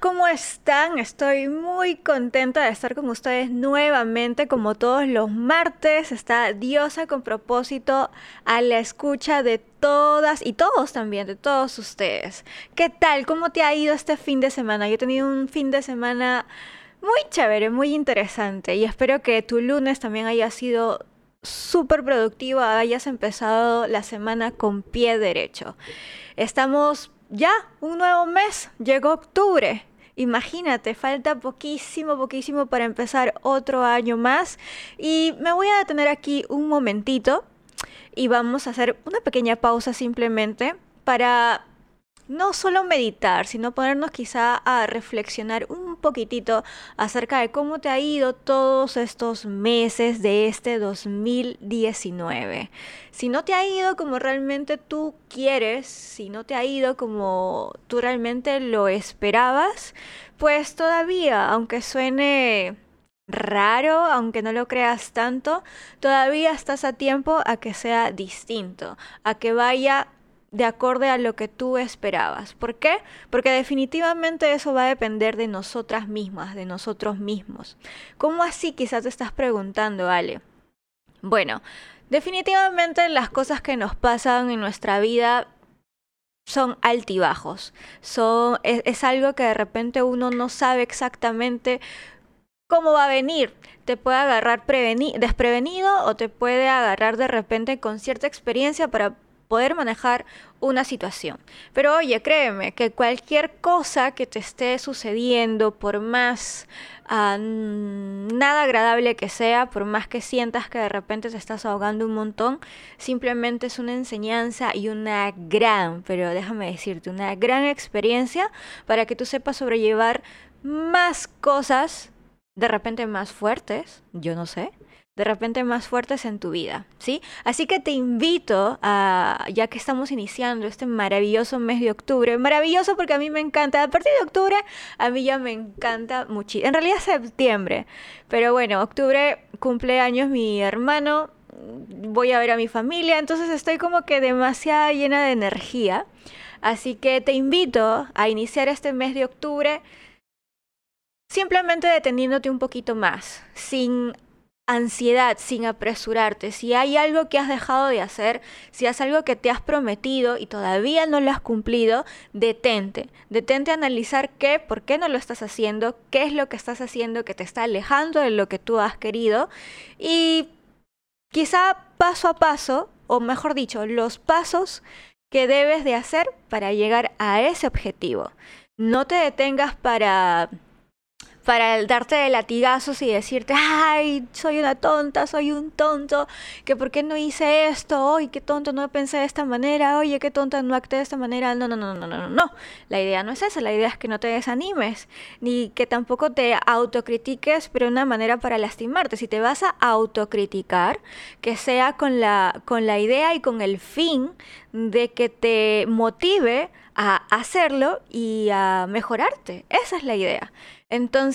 ¿cómo están? Estoy muy contenta de estar con ustedes nuevamente, como todos los martes. Está Diosa con propósito a la escucha de todas y todos también, de todos ustedes. ¿Qué tal? ¿Cómo te ha ido este fin de semana? Yo he tenido un fin de semana muy chévere, muy interesante y espero que tu lunes también haya sido súper productivo, hayas empezado la semana con pie derecho. Estamos ya, un nuevo mes, llegó octubre. Imagínate, falta poquísimo, poquísimo para empezar otro año más. Y me voy a detener aquí un momentito y vamos a hacer una pequeña pausa simplemente para no solo meditar, sino ponernos quizá a reflexionar un poquitito acerca de cómo te ha ido todos estos meses de este 2019. Si no te ha ido como realmente tú quieres, si no te ha ido como tú realmente lo esperabas, pues todavía, aunque suene raro, aunque no lo creas tanto, todavía estás a tiempo a que sea distinto, a que vaya de acorde a lo que tú esperabas. ¿Por qué? Porque definitivamente eso va a depender de nosotras mismas, de nosotros mismos. ¿Cómo así quizás te estás preguntando, Ale? Bueno, definitivamente las cosas que nos pasan en nuestra vida son altibajos. Son, es, algo que de repente uno no sabe exactamente cómo va a venir. Te puede agarrar desprevenido o te puede agarrar de repente con cierta experiencia para poder manejar una situación. Pero oye, créeme que cualquier cosa que te esté sucediendo, por más ah, nada agradable que sea, por más que sientas que de repente te estás ahogando un montón, simplemente es una enseñanza y una gran, pero déjame decirte, una gran experiencia para que tú sepas sobrellevar más cosas, de repente más fuertes, yo no sé, de repente más fuertes en tu vida, ¿sí? Así que te invito a, ya que estamos iniciando este maravilloso mes de octubre, maravilloso porque a mí me encanta, a partir de octubre a mí ya me encanta muchísimo, en realidad septiembre, pero bueno, octubre cumpleaños mi hermano, voy a ver a mi familia, entonces estoy como que demasiado llena de energía, así que te invito a iniciar este mes de octubre simplemente deteniéndote un poquito más, sin ansiedad, sin apresurarte. Si hay algo que has dejado de hacer, si has algo que te has prometido y todavía no lo has cumplido, detente. Detente a analizar qué, por qué no lo estás haciendo, qué es lo que estás haciendo que te está alejando de lo que tú has querido y quizá paso a paso, o mejor dicho, los pasos que debes de hacer para llegar a ese objetivo. No te detengas para para darte de latigazos y decirte, ay, soy una tonta, soy un tonto, que por qué no hice esto, ay, qué tonto, no pensé de esta manera, oye, qué tonta, no actué de esta manera, no, no, no, no, no, no, no, la idea no es esa, la idea es que no te desanimes, ni que tampoco te autocritiques, pero una manera para lastimarte, si te vas a autocriticar, que sea con la, con la idea y con el fin de que te motive a hacerlo y a mejorarte, esa es la idea. Entonces,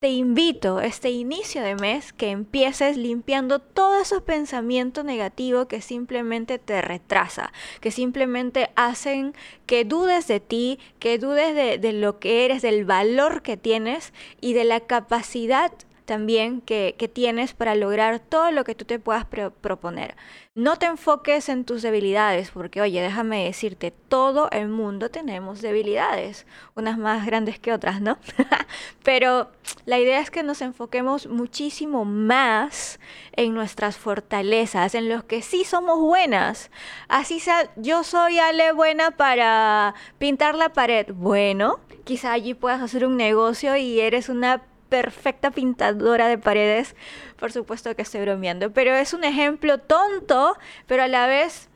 te invito este inicio de mes que empieces limpiando todo ese pensamiento negativo que simplemente te retrasa, que simplemente hacen que dudes de ti, que dudes de, de lo que eres, del valor que tienes y de la capacidad también que, tienes para lograr todo lo que tú te puedas proponer. No te enfoques en tus debilidades, porque oye, déjame decirte, todo el mundo tenemos debilidades, unas más grandes que otras, ¿no? Pero la idea es que nos enfoquemos muchísimo más en nuestras fortalezas, en los que sí somos buenas. Así sea, yo soy Ale buena para pintar la pared. Bueno, quizá allí puedas hacer un negocio y eres una perfecta pintadora de paredes. Por supuesto que estoy bromeando, pero es un ejemplo tonto, pero a la vez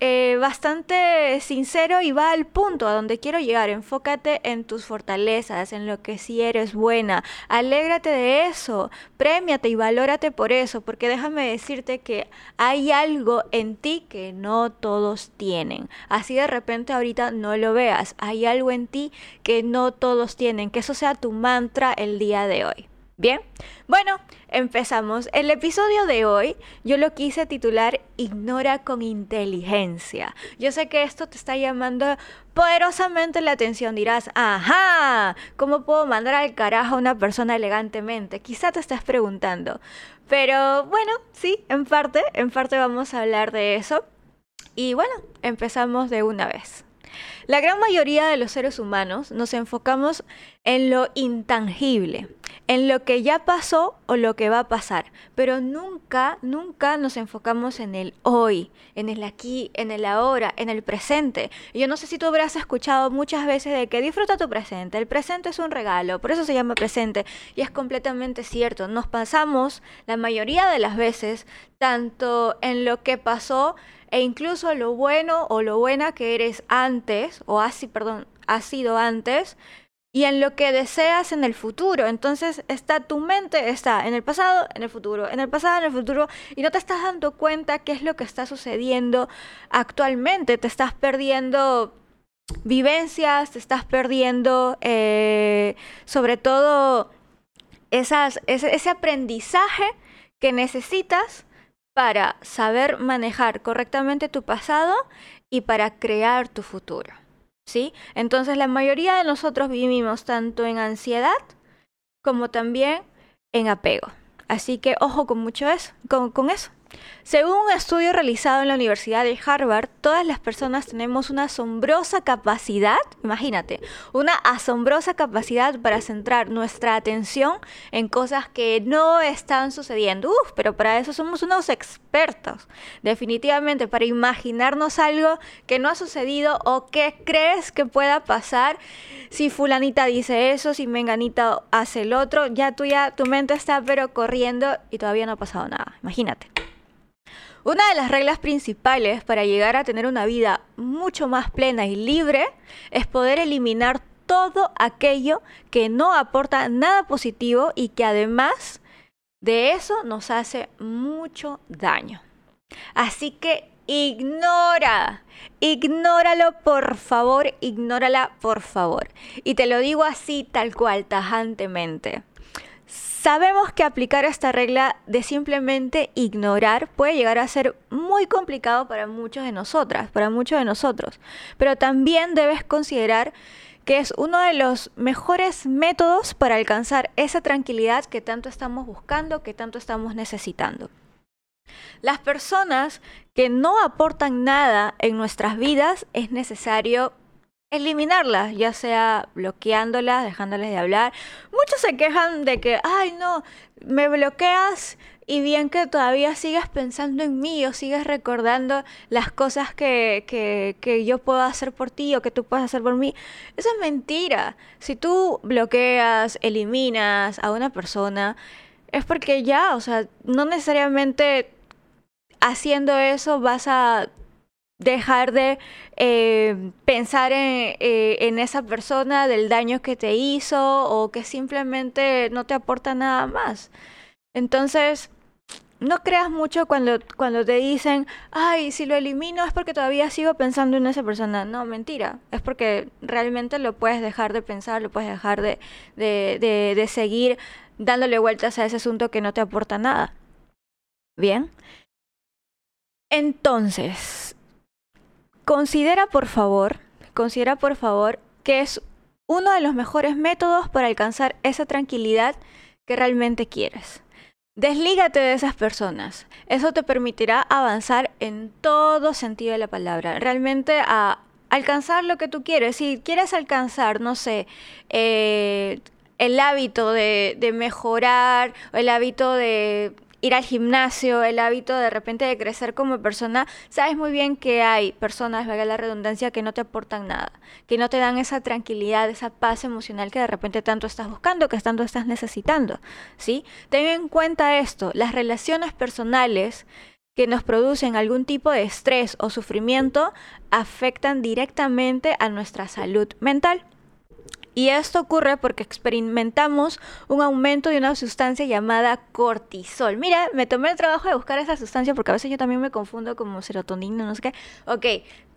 eh, bastante sincero y va al punto a donde quiero llegar. Enfócate en tus fortalezas, en lo que sí eres buena. Alégrate de eso, premiate y valórate por eso, porque déjame decirte que hay algo en ti que no todos tienen. Así de repente ahorita no lo veas. Hay algo en ti que no todos tienen. Que eso sea tu mantra el día de hoy. Bien, bueno, empezamos. El episodio de hoy yo lo quise titular Ignora con inteligencia. Yo sé que esto te está llamando poderosamente la atención. Dirás, ajá, ¿cómo puedo mandar al carajo a una persona elegantemente? Quizá te estás preguntando. Pero bueno, sí, en parte, en parte vamos a hablar de eso. Y bueno, empezamos de una vez. La gran mayoría de los seres humanos nos enfocamos en lo intangible, en lo que ya pasó o lo que va a pasar, pero nunca, nunca nos enfocamos en el hoy, en el aquí, en el ahora, en el presente. Yo no sé si tú habrás escuchado muchas veces de que disfruta tu presente, el presente es un regalo, por eso se llama presente, y es completamente cierto, nos pasamos la mayoría de las veces tanto en lo que pasó, e incluso lo bueno o lo buena que eres antes, o así, perdón, has sido antes, y en lo que deseas en el futuro. Entonces está tu mente está en el pasado, en el futuro, en el pasado, en el futuro, y no te estás dando cuenta qué es lo que está sucediendo actualmente. Te estás perdiendo vivencias, te estás perdiendo eh, sobre todo ese aprendizaje que necesitas para saber manejar correctamente tu pasado y para crear tu futuro. ¿Sí? Entonces la mayoría de nosotros vivimos tanto en ansiedad como también en apego. Así que ojo con mucho eso, con, con eso. Según un estudio realizado en la Universidad de Harvard, todas las personas tenemos una asombrosa capacidad, imagínate, una asombrosa capacidad para centrar nuestra atención en cosas que no están sucediendo. Uf, pero para eso somos unos expertos. Definitivamente, para imaginarnos algo que no ha sucedido o que crees que pueda pasar. Si fulanita dice eso, si menganita hace el otro, ya tú ya, tu mente está pero corriendo y todavía no ha pasado nada. Imagínate. Una de las reglas principales para llegar a tener una vida mucho más plena y libre es poder eliminar todo aquello que no aporta nada positivo y que además de eso nos hace mucho daño. Así que ignora, ignóralo por favor, ignórala por favor. Y te lo digo así tal cual, tajantemente. Sabemos que aplicar esta regla de simplemente ignorar puede llegar a ser muy complicado para muchos de nosotras, para muchos de nosotros, pero también debes considerar que es uno de los mejores métodos para alcanzar esa tranquilidad que tanto estamos buscando, que tanto estamos necesitando. Las personas que no aportan nada en nuestras vidas es necesario eliminarlas, ya sea bloqueándolas, dejándoles de hablar. Muchos se quejan de que, ay no, me bloqueas y bien que todavía sigues pensando en mí o sigues recordando las cosas que, que, que yo puedo hacer por ti o que tú puedes hacer por mí. Eso es mentira. Si tú bloqueas, eliminas a una persona, es porque ya, o sea, no necesariamente haciendo eso vas a dejar de eh, pensar eh, en, esa persona, del daño que te hizo o que simplemente no te aporta nada más. Entonces, no creas mucho cuando, cuando te dicen, ay, si lo elimino es porque todavía sigo pensando en esa persona. No, mentira. Es porque realmente lo puedes dejar de pensar, lo puedes dejar de, de, de seguir dándole vueltas a ese asunto que no te aporta nada. Bien. Entonces, Considera por favor, considera por favor que es uno de los mejores métodos para alcanzar esa tranquilidad que realmente quieres. Deslígate de esas personas. Eso te permitirá avanzar en todo sentido de la palabra. Realmente a alcanzar lo que tú quieres. Si quieres alcanzar, no sé, eh, el hábito de, de mejorar, el hábito de ir al gimnasio, el hábito de repente de crecer como persona, sabes muy bien que hay personas, valga la redundancia, que no te aportan nada, que no te dan esa tranquilidad, esa paz emocional que de repente tanto estás buscando, que tanto estás necesitando, ¿sí? Ten en cuenta esto, las relaciones personales que nos producen algún tipo de estrés o sufrimiento afectan directamente a nuestra salud mental. Y esto ocurre porque experimentamos un aumento de una sustancia llamada cortisol. Mira, me tomé el trabajo de buscar esa sustancia porque a veces yo también me confundo como serotonina, no sé qué. Ok,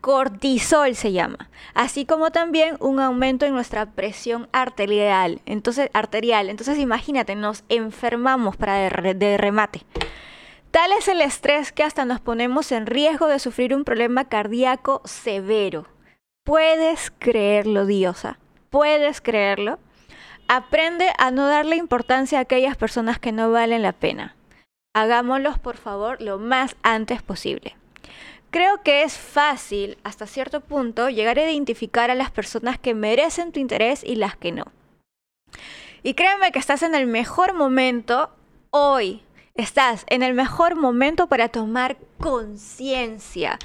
cortisol se llama, así como también un aumento en nuestra presión arterial. Entonces, arterial. Entonces, imagínate, nos enfermamos para de, remate. Tal es el estrés que hasta nos ponemos en riesgo de sufrir un problema cardíaco severo. ¿Puedes creerlo, diosa? ¿Puedes creerlo? Aprende a no darle importancia a aquellas personas que no valen la pena. Hagámoslos, por favor, lo más antes posible. Creo que es fácil, hasta cierto punto, llegar a identificar a las personas que merecen tu interés y las que no. Y créeme que estás en el mejor momento hoy. Estás en el mejor momento para tomar conciencia.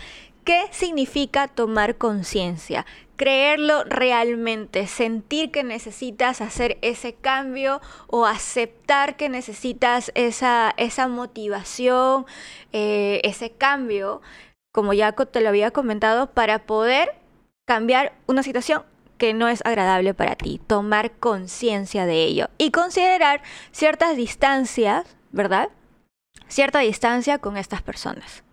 ¿Qué significa tomar conciencia? Creerlo realmente, sentir que necesitas hacer ese cambio o aceptar que necesitas esa, esa motivación, eh, ese cambio como ya te lo había comentado, para poder cambiar una situación que no es agradable para ti, tomar conciencia de ello y considerar ciertas distancias, ¿verdad? Cierta distancia con estas personas.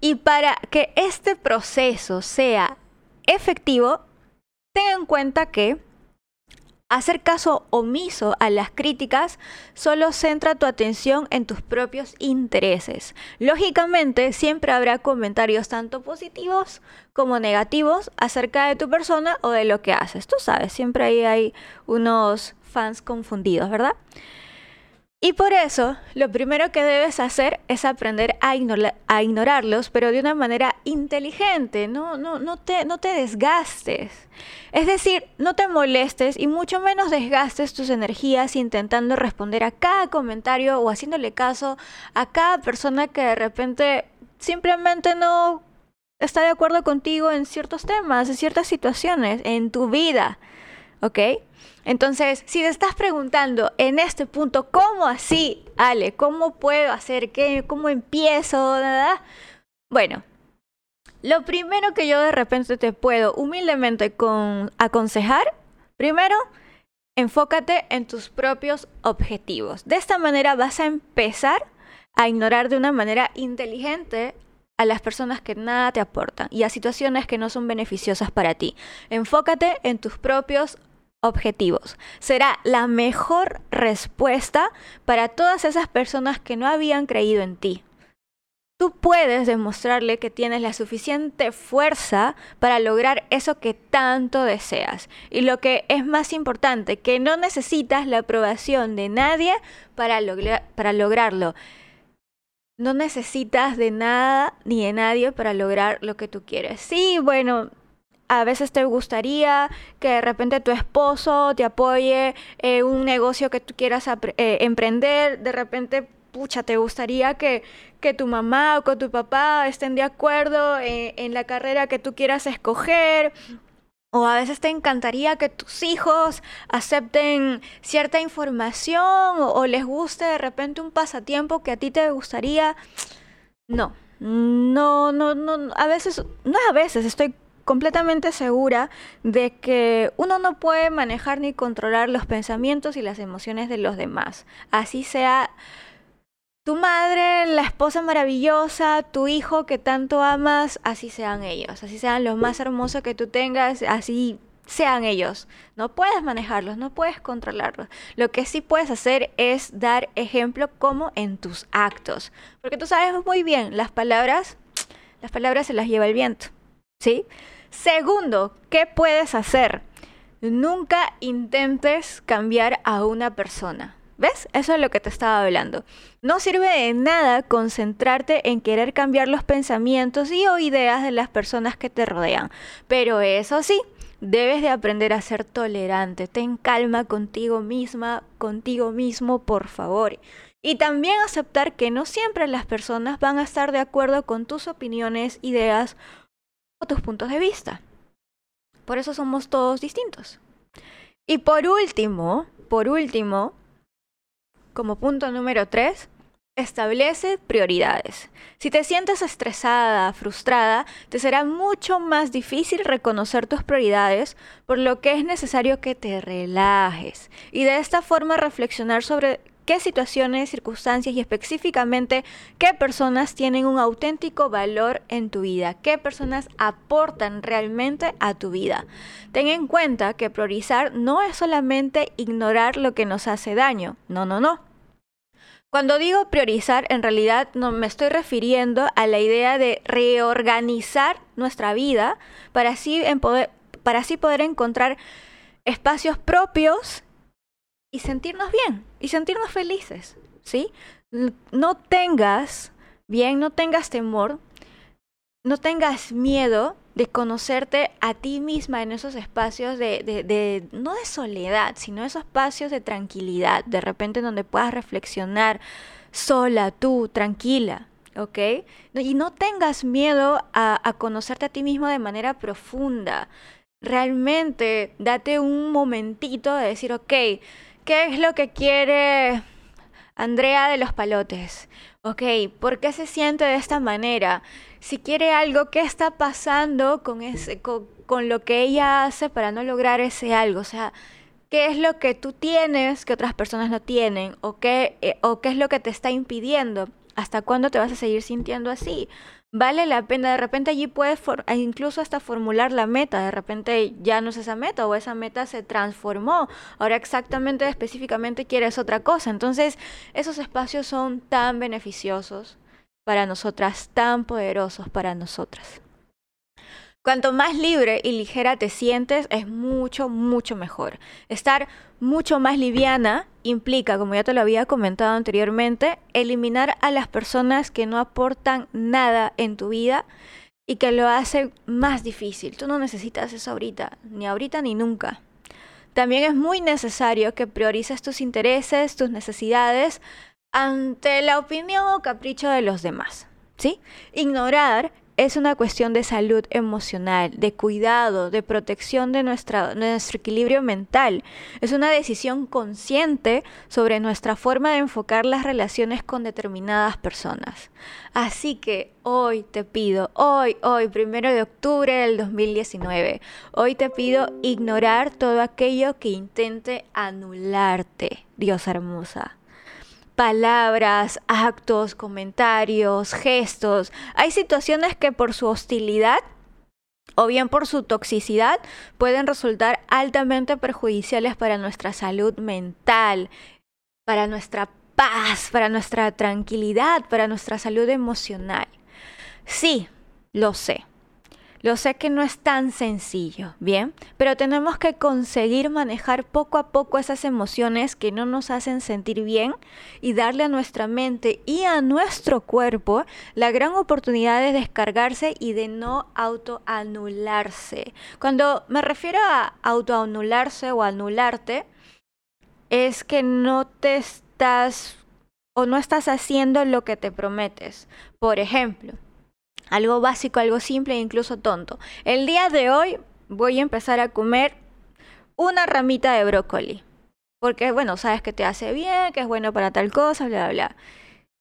Y para que este proceso sea efectivo, ten en cuenta que Hacer caso omiso a las críticas solo centra tu atención en tus propios intereses. Lógicamente, siempre habrá comentarios tanto positivos como negativos acerca de tu persona o de lo que haces. Tú sabes, siempre ahí hay unos fans confundidos, ¿verdad? Y por eso, lo primero que debes hacer es aprender a, ignorarlos, pero de una manera inteligente, no, no, no, te, no te desgastes. Es decir, no te molestes y mucho menos desgastes tus energías intentando responder a cada comentario o haciéndole caso a cada persona que de repente simplemente no está de acuerdo contigo en ciertos temas, en ciertas situaciones, en tu vida. ¿Ok? Entonces, si te estás preguntando en este punto, ¿cómo así, Ale? ¿Cómo puedo hacer? ¿Qué? ¿Cómo empiezo? Bueno, lo primero que yo de repente te puedo humildemente aconsejar, primero, enfócate en tus propios objetivos. De esta manera vas a empezar a ignorar de una manera inteligente a las personas que nada te aportan y a situaciones que no son beneficiosas para ti. Enfócate en tus propios objetivos. Será la mejor respuesta para todas esas personas que no habían creído en ti. Tú puedes demostrarle que tienes la suficiente fuerza para lograr eso que tanto deseas. Y lo que es más importante, que no necesitas la aprobación de nadie para, para lograrlo. No necesitas de nada ni de nadie para lograr lo que tú quieres. Sí, bueno, a veces te gustaría que de repente tu esposo te apoye en un negocio que tú quieras eh, emprender, de repente, pucha, te gustaría que, que tu mamá o que tu papá estén de acuerdo en, en la carrera que tú quieras escoger. O a veces te encantaría que tus hijos acepten cierta información o, o, les guste de repente un pasatiempo que a ti te gustaría. No, no, no, no, a veces, no a veces, estoy completamente segura de que uno no puede manejar ni controlar los pensamientos y las emociones de los demás. Así sea tu madre, la esposa maravillosa, tu hijo que tanto amas, así sean ellos, así sean los más hermosos que tú tengas, así sean ellos. No puedes manejarlos, no puedes controlarlos. Lo que sí puedes hacer es dar ejemplo como en tus actos. Porque tú sabes muy bien, las palabras, las palabras se las lleva el viento. ¿Sí? Segundo, ¿qué puedes hacer? Nunca intentes cambiar a una persona. ¿Ves? Eso es lo que te estaba hablando. No sirve de nada concentrarte en querer cambiar los pensamientos y o ideas de las personas que te rodean. Pero eso sí, debes de aprender a ser tolerante. Ten calma contigo misma, contigo mismo, por favor. Y también aceptar que no siempre las personas van a estar de acuerdo con tus opiniones, ideas tus puntos de vista. Por eso somos todos distintos. Y por último, por último, como punto número tres, establece prioridades. Si te sientes estresada, frustrada, te será mucho más difícil reconocer tus prioridades, por lo que es necesario que te relajes y de esta forma reflexionar sobre qué situaciones, circunstancias y específicamente qué personas tienen un auténtico valor en tu vida, qué personas aportan realmente a tu vida. Ten en cuenta que priorizar no es solamente ignorar lo que nos hace daño, no, no, no. Cuando digo priorizar, en realidad no me estoy refiriendo a la idea de reorganizar nuestra vida para así, poder, para así poder encontrar espacios propios y sentirnos bien y sentirnos felices, ¿sí? No tengas, bien, no tengas temor, no tengas miedo de conocerte a ti misma en esos espacios de, de, no de soledad, sino esos espacios de tranquilidad, de repente donde puedas reflexionar sola, tú, tranquila, ¿ok? Y no tengas miedo a, a conocerte a ti mismo de manera profunda. Realmente date un momentito de decir, ok, ¿Qué es lo que quiere Andrea de los palotes? Ok, ¿por qué se siente de esta manera? Si quiere algo, ¿qué está pasando con, ese, con, lo que ella hace para no lograr ese algo? O sea, ¿qué es lo que tú tienes que otras personas no tienen? ¿O qué, eh, o qué es lo que te está impidiendo? ¿Hasta cuándo te vas a seguir sintiendo así? Vale la pena. De repente allí puedes e incluso hasta formular la meta. De repente ya no es esa meta o esa meta se transformó. Ahora exactamente, específicamente quieres otra cosa. Entonces esos espacios son tan beneficiosos para nosotras, tan poderosos para nosotras. Cuanto más libre y ligera te sientes, es mucho, mucho mejor. Estar mucho más liviana implica, como ya te lo había comentado anteriormente, eliminar a las personas que no aportan nada en tu vida y que lo hacen más difícil. Tú no necesitas eso ahorita, ni ahorita ni nunca. También es muy necesario que priorices tus intereses, tus necesidades ante la opinión o capricho de los demás. Ignorar es una cuestión de salud emocional, de cuidado, de protección de nuestra, nuestro equilibrio mental. Es una decisión consciente sobre nuestra forma de enfocar las relaciones con determinadas personas. Así que hoy te pido, hoy, hoy, primero de octubre del 2019, hoy te pido ignorar todo aquello que intente anularte, Dios hermosa palabras, actos, comentarios, gestos. Hay situaciones que por su hostilidad o bien por su toxicidad pueden resultar altamente perjudiciales para nuestra salud mental, para nuestra paz, para nuestra tranquilidad, para nuestra salud emocional. Sí, lo sé. Lo sé que no es tan sencillo, ¿bien? Pero tenemos que conseguir manejar poco a poco esas emociones que no nos hacen sentir bien y darle a nuestra mente y a nuestro cuerpo la gran oportunidad de descargarse y de no autoanularse. Cuando me refiero a autoanularse o anularte, es que no te estás o no estás haciendo lo que te prometes. Por ejemplo, algo básico, algo simple e incluso tonto. El día de hoy voy a empezar a comer una ramita de brócoli. Porque, bueno, sabes que te hace bien, que es bueno para tal cosa, bla, bla, bla.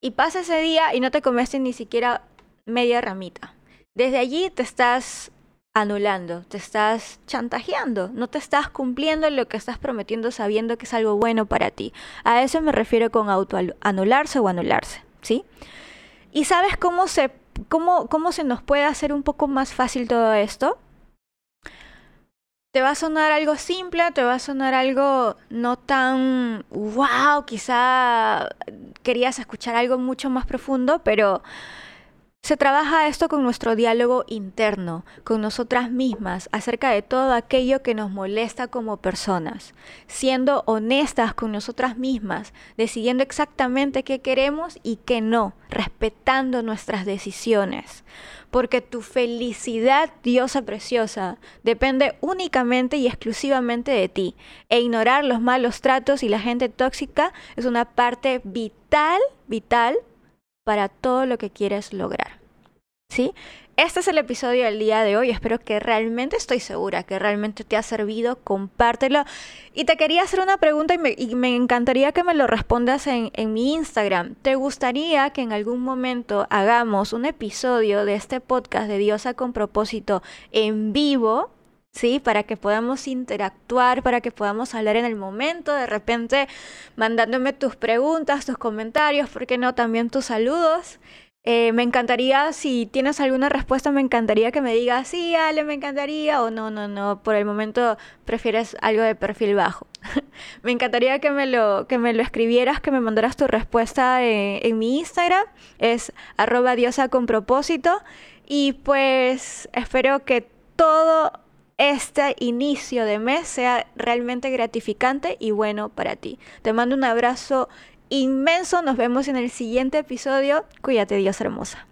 Y pasa ese día y no te comiste ni siquiera media ramita. Desde allí te estás anulando, te estás chantajeando, no te estás cumpliendo lo que estás prometiendo sabiendo que es algo bueno para ti. A eso me refiero con autoanularse o anularse, ¿sí? ¿Y sabes cómo se ¿cómo, ¿cómo se nos puede hacer un poco más fácil todo esto? Te va a sonar algo simple, te va a sonar algo no tan wow, quizá querías escuchar algo mucho más profundo, pero se trabaja esto con nuestro diálogo interno, con nosotras mismas, acerca de todo aquello que nos molesta como personas, siendo honestas con nosotras mismas, decidiendo exactamente qué queremos y qué no, respetando nuestras decisiones. Porque tu felicidad, diosa preciosa, depende únicamente y exclusivamente de ti. E ignorar los malos tratos y la gente tóxica es una parte vital, vital para todo lo que quieres lograr. ¿Sí? Este es el episodio del día de hoy. Espero que realmente, estoy segura que realmente te ha servido. Compártelo. Y te quería hacer una pregunta y me, encantaría que me lo respondas en, en, mi Instagram. ¿Te gustaría que en algún momento hagamos un episodio de este podcast de Diosa con propósito en vivo? ¿Sí? Para que podamos interactuar, para que podamos hablar en el momento, de repente mandándome tus preguntas, tus comentarios, ¿por qué no? También tus saludos. Eh, me encantaría, si tienes alguna respuesta, me encantaría que me digas, sí, Ale, me encantaría, o no, no, no, por el momento prefieres algo de perfil bajo. me encantaría que me, lo, que me lo escribieras, que me mandaras tu respuesta eh, en mi Instagram, es arroba diosa con propósito, y pues espero que todo este inicio de mes sea realmente gratificante y bueno para ti. Te mando un abrazo inmenso. Nos vemos en el siguiente episodio. Cuídate, Dios hermosa.